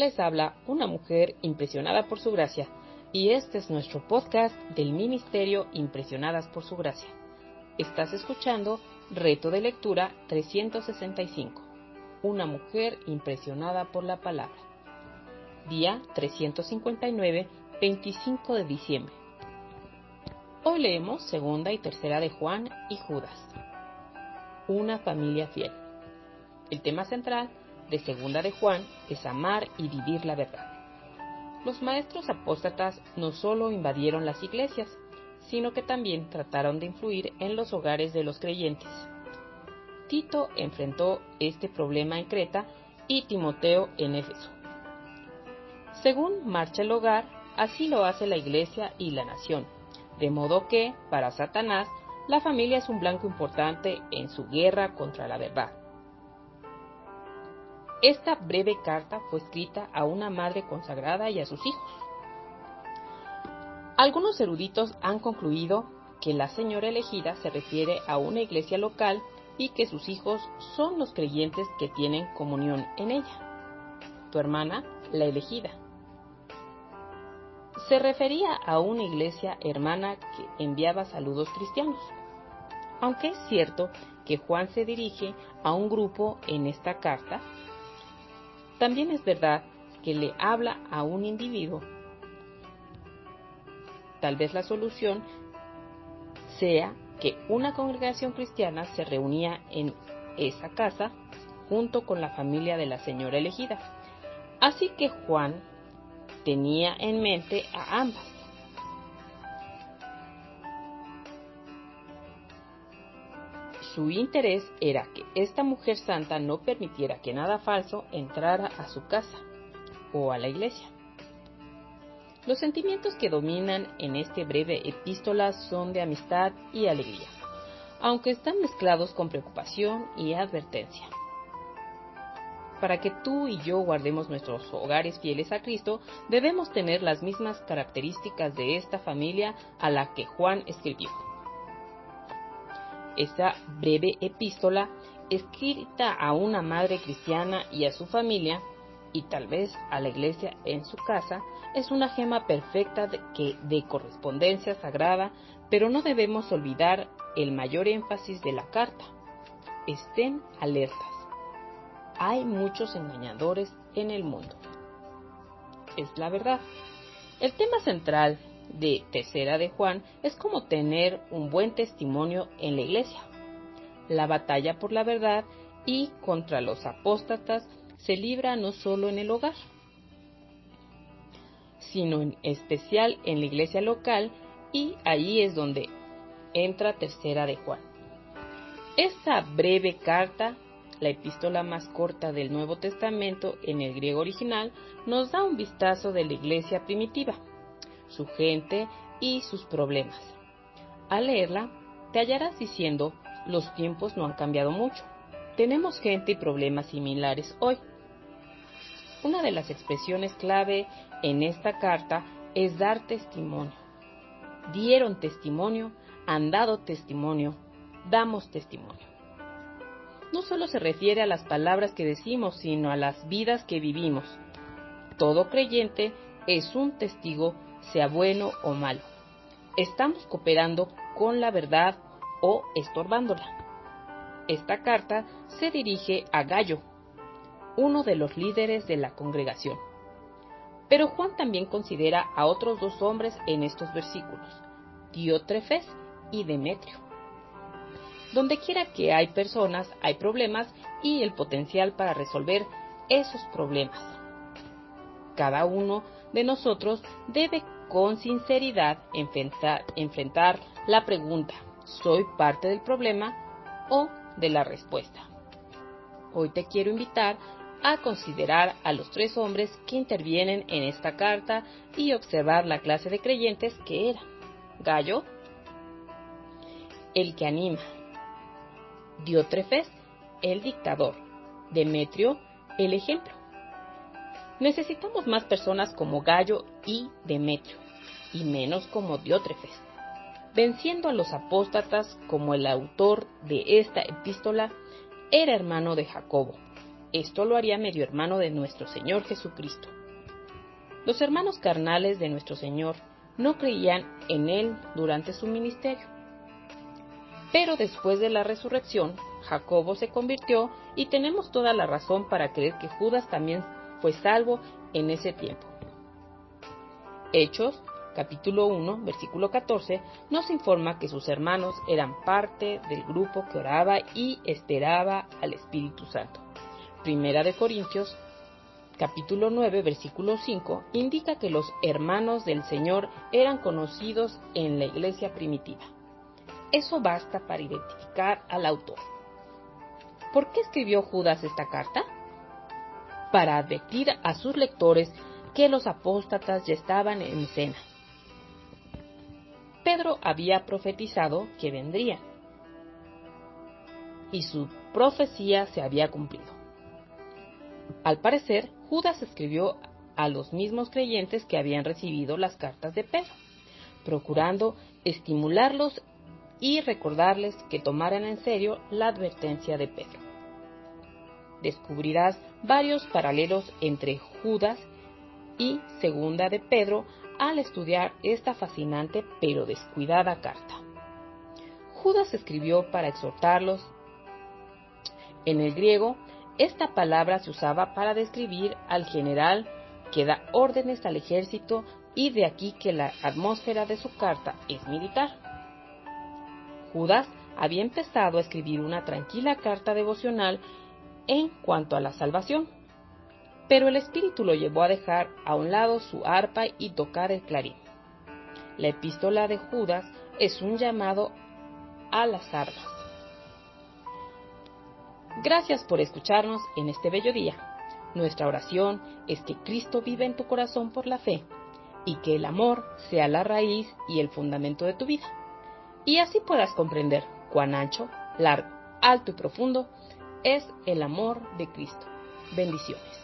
Les habla una mujer impresionada por su gracia y este es nuestro podcast del Ministerio Impresionadas por su gracia. Estás escuchando Reto de Lectura 365. Una mujer impresionada por la palabra. Día 359, 25 de diciembre. Hoy leemos segunda y tercera de Juan y Judas. Una familia fiel. El tema central de segunda de Juan es amar y vivir la verdad. Los maestros apóstatas no solo invadieron las iglesias, sino que también trataron de influir en los hogares de los creyentes. Tito enfrentó este problema en Creta y Timoteo en Éfeso. Según marcha el hogar, así lo hace la iglesia y la nación de modo que, para Satanás, la familia es un blanco importante en su guerra contra la verdad. Esta breve carta fue escrita a una madre consagrada y a sus hijos. Algunos eruditos han concluido que la señora elegida se refiere a una iglesia local y que sus hijos son los creyentes que tienen comunión en ella. Tu hermana, la elegida se refería a una iglesia hermana que enviaba saludos cristianos. Aunque es cierto que Juan se dirige a un grupo en esta carta, también es verdad que le habla a un individuo. Tal vez la solución sea que una congregación cristiana se reunía en esa casa junto con la familia de la señora elegida. Así que Juan tenía en mente a ambas. Su interés era que esta mujer santa no permitiera que nada falso entrara a su casa o a la iglesia. Los sentimientos que dominan en este breve epístola son de amistad y alegría, aunque están mezclados con preocupación y advertencia para que tú y yo guardemos nuestros hogares fieles a Cristo, debemos tener las mismas características de esta familia a la que Juan escribió. Esta breve epístola, escrita a una madre cristiana y a su familia, y tal vez a la iglesia en su casa, es una gema perfecta de, que, de correspondencia sagrada, pero no debemos olvidar el mayor énfasis de la carta. Estén alertas hay muchos engañadores en el mundo. Es la verdad. El tema central de Tercera de Juan es como tener un buen testimonio en la iglesia. La batalla por la verdad y contra los apóstatas se libra no solo en el hogar, sino en especial en la iglesia local y ahí es donde entra Tercera de Juan. Esta breve carta la epístola más corta del Nuevo Testamento en el griego original, nos da un vistazo de la iglesia primitiva, su gente y sus problemas. Al leerla, te hallarás diciendo, los tiempos no han cambiado mucho. Tenemos gente y problemas similares hoy. Una de las expresiones clave en esta carta es dar testimonio. Dieron testimonio, han dado testimonio, damos testimonio no solo se refiere a las palabras que decimos, sino a las vidas que vivimos. Todo creyente es un testigo, sea bueno o malo. Estamos cooperando con la verdad o estorbándola. Esta carta se dirige a Gallo, uno de los líderes de la congregación. Pero Juan también considera a otros dos hombres en estos versículos, Diótrefes y Demetrio. Donde quiera que hay personas, hay problemas y el potencial para resolver esos problemas. Cada uno de nosotros debe con sinceridad enfrentar, la pregunta, ¿soy parte del problema o de la respuesta? Hoy te quiero invitar a considerar a los tres hombres que intervienen en esta carta y observar la clase de creyentes que eran. Gallo, el que anima, Diótrefes, el dictador, Demetrio, el ejemplo. Necesitamos más personas como Gallo y Demetrio, y menos como Diótrefes, venciendo a los apóstatas como el autor de esta epístola era hermano de Jacobo, esto lo haría medio hermano de nuestro Señor Jesucristo. Los hermanos carnales de nuestro Señor no creían en Él durante su ministerio. Pero después de la resurrección, Jacobo se convirtió y tenemos toda la razón para creer que Judas también fue salvo en ese tiempo. Hechos, capítulo 1, versículo 14, nos informa que sus hermanos eran parte del grupo que oraba y esperaba al Espíritu Santo. Primera de Corintios, capítulo 9, versículo 5, indica que los hermanos del Señor eran conocidos en la iglesia primitiva. Eso basta para identificar al autor. ¿Por qué escribió Judas esta carta? Para advertir a sus lectores que los apóstatas ya estaban en escena. Pedro había profetizado que vendría y su profecía se había cumplido. Al parecer, Judas escribió a los mismos creyentes que habían recibido las cartas de Pedro, procurando estimularlos y recordarles que tomaran en serio la advertencia de Pedro. Descubrirás varios paralelos entre Judas y Segunda de Pedro al estudiar esta fascinante pero descuidada carta. Judas escribió para exhortarlos. En el griego, esta palabra se usaba para describir al general que da órdenes al ejército y de aquí que la atmósfera de su carta es militar. Judas había empezado a escribir una tranquila carta devocional en cuanto a la salvación, pero el Espíritu lo llevó a dejar a un lado su arpa y tocar el clarín. La epístola de Judas es un llamado a las armas. Gracias por escucharnos en este bello día. Nuestra oración es que Cristo viva en tu corazón por la fe y que el amor sea la raíz y el fundamento de tu vida y así puedas comprender cuán ancho, largo, alto y profundo es el amor de Cristo. Bendiciones.